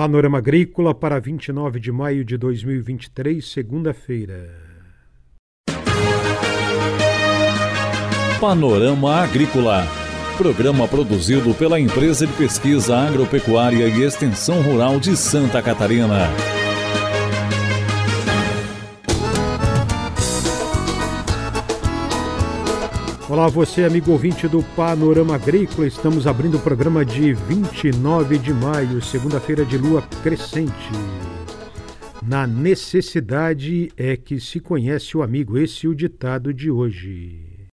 Panorama Agrícola para 29 de maio de 2023, segunda-feira. Panorama Agrícola. Programa produzido pela Empresa de Pesquisa Agropecuária e Extensão Rural de Santa Catarina. Olá, você, amigo ouvinte do Panorama Agrícola. Estamos abrindo o programa de 29 de maio, segunda-feira de lua crescente. Na necessidade é que se conhece o amigo, esse é o ditado de hoje.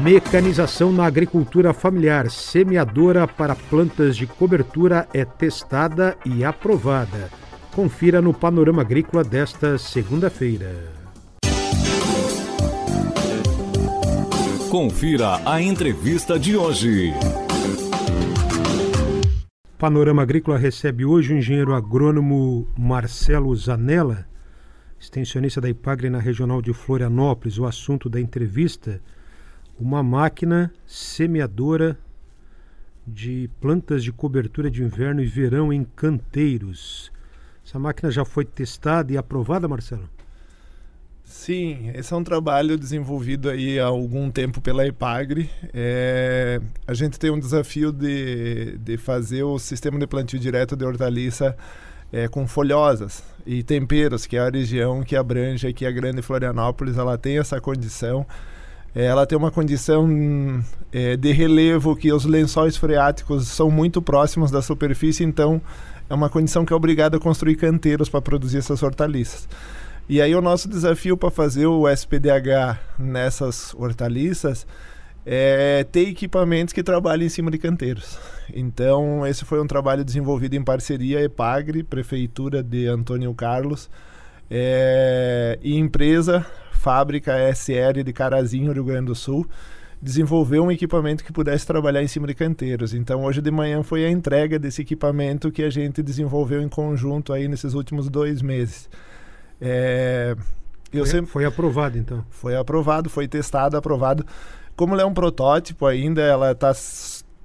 Mecanização na agricultura familiar, semeadora para plantas de cobertura é testada e aprovada. Confira no Panorama Agrícola desta segunda-feira. Confira a entrevista de hoje. Panorama Agrícola recebe hoje o engenheiro agrônomo Marcelo Zanella, extensionista da IPAGRE na regional de Florianópolis. O assunto da entrevista: uma máquina semeadora de plantas de cobertura de inverno e verão em canteiros. Essa máquina já foi testada e aprovada, Marcelo? Sim, esse é um trabalho desenvolvido aí há algum tempo pela Ipagre. É, a gente tem um desafio de, de fazer o sistema de plantio direto de hortaliça é, com folhosas e temperos, que é a região que abrange aqui a Grande Florianópolis. Ela tem essa condição. É, ela tem uma condição é, de relevo que os lençóis freáticos são muito próximos da superfície, então é uma condição que é obrigada a construir canteiros para produzir essas hortaliças. E aí o nosso desafio para fazer o SPDH nessas hortaliças é ter equipamentos que trabalhem em cima de canteiros. Então, esse foi um trabalho desenvolvido em parceria EPAGRE, Prefeitura de Antônio Carlos, é, e empresa, fábrica SR de Carazinho, Rio Grande do Sul, desenvolveu um equipamento que pudesse trabalhar em cima de canteiros. Então, hoje de manhã foi a entrega desse equipamento que a gente desenvolveu em conjunto aí nesses últimos dois meses. É, foi, sempre... foi aprovado, então? Foi aprovado, foi testado, aprovado. Como ela é um protótipo ainda, ela tá,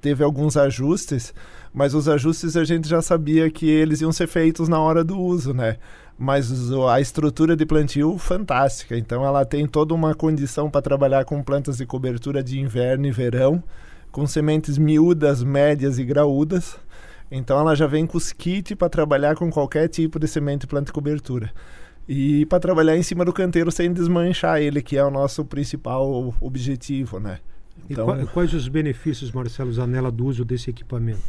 teve alguns ajustes, mas os ajustes a gente já sabia que eles iam ser feitos na hora do uso, né? Mas a estrutura de plantio, fantástica. Então ela tem toda uma condição para trabalhar com plantas de cobertura de inverno e verão, com sementes miúdas, médias e graúdas. Então ela já vem com os kits para trabalhar com qualquer tipo de semente e planta de cobertura e para trabalhar em cima do canteiro sem desmanchar ele, que é o nosso principal objetivo, né? Então, e quais os benefícios, Marcelo Zanella, do uso desse equipamento?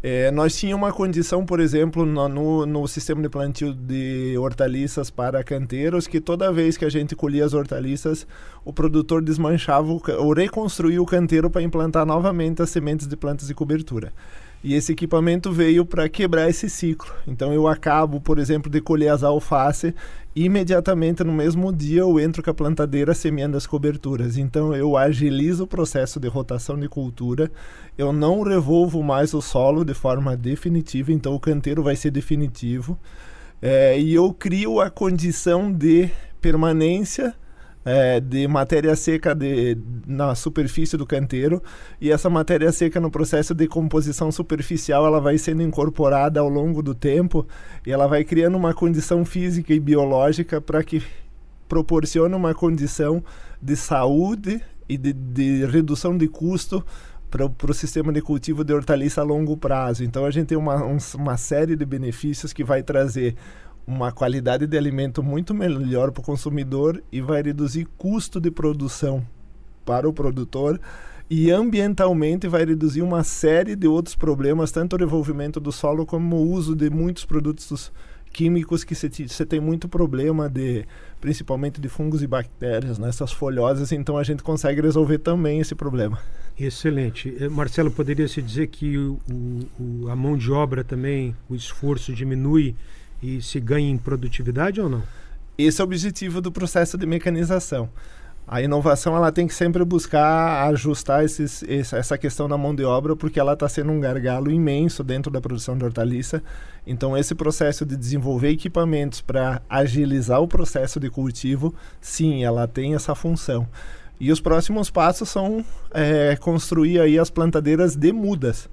É, nós tínhamos uma condição, por exemplo, no, no, no, sistema de plantio de hortaliças para canteiros, que toda vez que a gente colhia as hortaliças, o produtor desmanchava ou reconstruía o canteiro para implantar novamente as sementes de plantas de cobertura. E esse equipamento veio para quebrar esse ciclo. Então eu acabo, por exemplo, de colher as alface, imediatamente no mesmo dia eu entro com a plantadeira semeando as coberturas. Então eu agilizo o processo de rotação de cultura, eu não revolvo mais o solo de forma definitiva, então o canteiro vai ser definitivo. É, e eu crio a condição de permanência é, de matéria seca de, na superfície do canteiro e essa matéria seca no processo de composição superficial ela vai sendo incorporada ao longo do tempo e ela vai criando uma condição física e biológica para que proporcione uma condição de saúde e de, de redução de custo para o sistema de cultivo de hortaliça a longo prazo. Então a gente tem uma, um, uma série de benefícios que vai trazer uma qualidade de alimento muito melhor para o consumidor e vai reduzir custo de produção para o produtor e ambientalmente vai reduzir uma série de outros problemas, tanto o desenvolvimento do solo como o uso de muitos produtos químicos que você tem muito problema de principalmente de fungos e bactérias nessas folhosas, então a gente consegue resolver também esse problema. Excelente. Eh, Marcelo, poderia se dizer que o, o, a mão de obra também, o esforço diminui e se ganha em produtividade ou não? Esse é o objetivo do processo de mecanização. A inovação ela tem que sempre buscar ajustar esses, essa questão da mão de obra, porque ela está sendo um gargalo imenso dentro da produção de hortaliça. Então, esse processo de desenvolver equipamentos para agilizar o processo de cultivo, sim, ela tem essa função. E os próximos passos são é, construir aí as plantadeiras de mudas.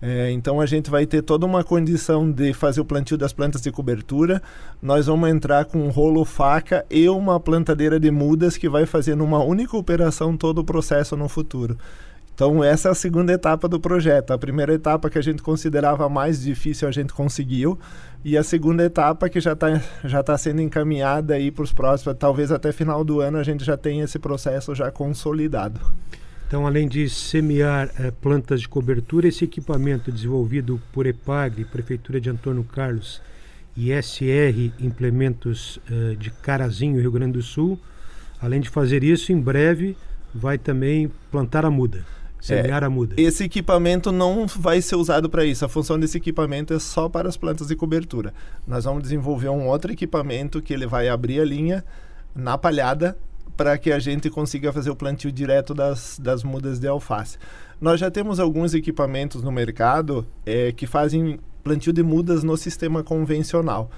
É, então a gente vai ter toda uma condição de fazer o plantio das plantas de cobertura. Nós vamos entrar com um rolo faca e uma plantadeira de mudas que vai fazer numa única operação todo o processo no futuro. Então essa é a segunda etapa do projeto. A primeira etapa que a gente considerava mais difícil a gente conseguiu e a segunda etapa que já está já tá sendo encaminhada aí para os próximos, talvez até final do ano a gente já tenha esse processo já consolidado. Então, além de semear eh, plantas de cobertura, esse equipamento desenvolvido por EPAGRE, Prefeitura de Antônio Carlos e SR Implementos eh, de Carazinho, Rio Grande do Sul, além de fazer isso, em breve vai também plantar a muda. Semear é, a muda. Esse equipamento não vai ser usado para isso. A função desse equipamento é só para as plantas de cobertura. Nós vamos desenvolver um outro equipamento que ele vai abrir a linha na palhada para que a gente consiga fazer o plantio direto das, das mudas de alface. Nós já temos alguns equipamentos no mercado é, que fazem plantio de mudas no sistema convencional.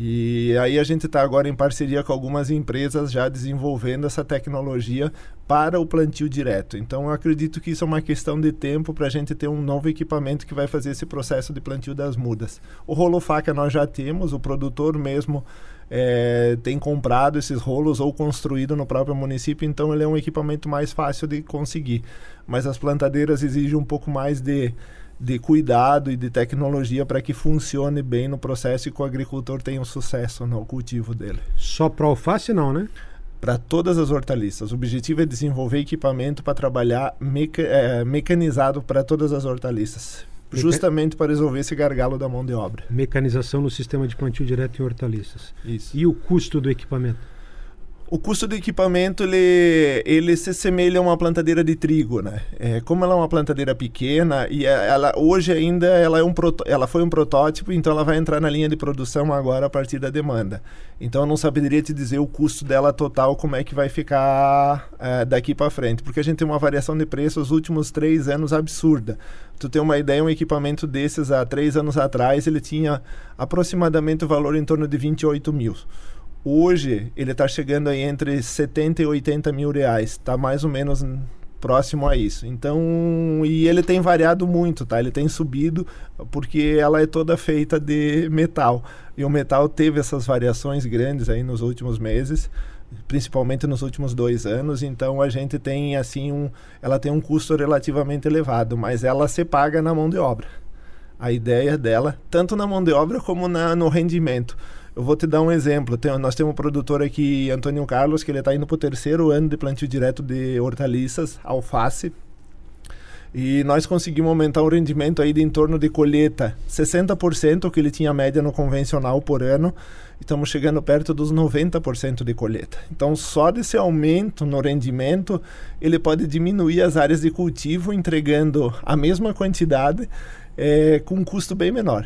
E aí a gente está agora em parceria com algumas empresas já desenvolvendo essa tecnologia para o plantio direto. Então eu acredito que isso é uma questão de tempo para a gente ter um novo equipamento que vai fazer esse processo de plantio das mudas. O rolo faca nós já temos, o produtor mesmo é, tem comprado esses rolos ou construído no próprio município, então ele é um equipamento mais fácil de conseguir. Mas as plantadeiras exigem um pouco mais de de cuidado e de tecnologia para que funcione bem no processo e que o agricultor tenha um sucesso no cultivo dele. Só para alface não, né? Para todas as hortaliças. O objetivo é desenvolver equipamento para trabalhar meca é, mecanizado para todas as hortaliças. Justamente para resolver esse gargalo da mão de obra. Mecanização no sistema de plantio direto em hortaliças. Isso. E o custo do equipamento? O custo do equipamento ele, ele se assemelha a uma plantadeira de trigo, né? É, como ela é uma plantadeira pequena e é, ela hoje ainda ela é um ela foi um protótipo, então ela vai entrar na linha de produção agora a partir da demanda. Então eu não saberia te dizer o custo dela total como é que vai ficar é, daqui para frente, porque a gente tem uma variação de preço nos últimos três anos absurda. Tu tem uma ideia, um equipamento desses há três anos atrás ele tinha aproximadamente o valor em torno de 28 mil. Hoje ele está chegando aí entre 70 e 80 mil reais, está mais ou menos próximo a isso. Então, e ele tem variado muito, tá? Ele tem subido porque ela é toda feita de metal. E o metal teve essas variações grandes aí nos últimos meses, principalmente nos últimos dois anos. Então, a gente tem assim um, ela tem um custo relativamente elevado, mas ela se paga na mão de obra. A ideia dela, tanto na mão de obra como na, no rendimento. Eu vou te dar um exemplo. Tem, nós temos um produtor aqui, Antônio Carlos, que ele está indo para o terceiro ano de plantio direto de hortaliças, alface. E nós conseguimos aumentar o rendimento aí de em torno de colheita 60% que ele tinha média no convencional por ano. Estamos chegando perto dos 90% de colheita. Então, só desse aumento no rendimento, ele pode diminuir as áreas de cultivo, entregando a mesma quantidade é, com um custo bem menor.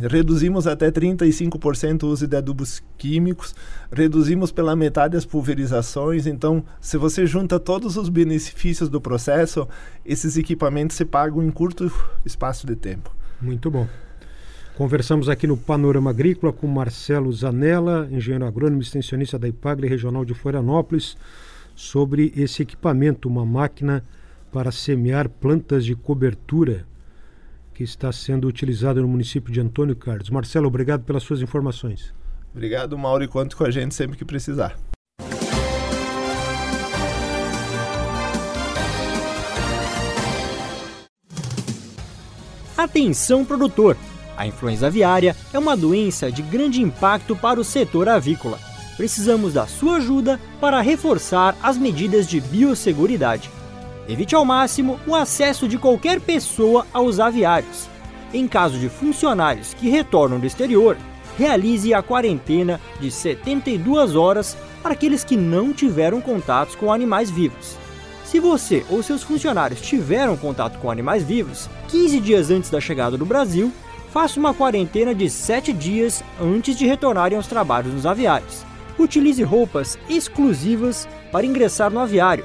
Reduzimos até 35% o uso de adubos químicos, reduzimos pela metade as pulverizações. Então, se você junta todos os benefícios do processo, esses equipamentos se pagam em curto espaço de tempo. Muito bom. Conversamos aqui no Panorama Agrícola com Marcelo Zanella, engenheiro agrônomo extensionista da Ipagre Regional de Florianópolis, sobre esse equipamento, uma máquina para semear plantas de cobertura que está sendo utilizado no município de Antônio Carlos. Marcelo, obrigado pelas suas informações. Obrigado, Mauro, e conto com a gente sempre que precisar. Atenção produtor! A influenza aviária é uma doença de grande impacto para o setor avícola. Precisamos da sua ajuda para reforçar as medidas de biosseguridade. Evite ao máximo o acesso de qualquer pessoa aos aviários. Em caso de funcionários que retornam do exterior, realize a quarentena de 72 horas para aqueles que não tiveram contatos com animais vivos. Se você ou seus funcionários tiveram contato com animais vivos 15 dias antes da chegada do Brasil, faça uma quarentena de 7 dias antes de retornarem aos trabalhos nos aviários. Utilize roupas exclusivas para ingressar no aviário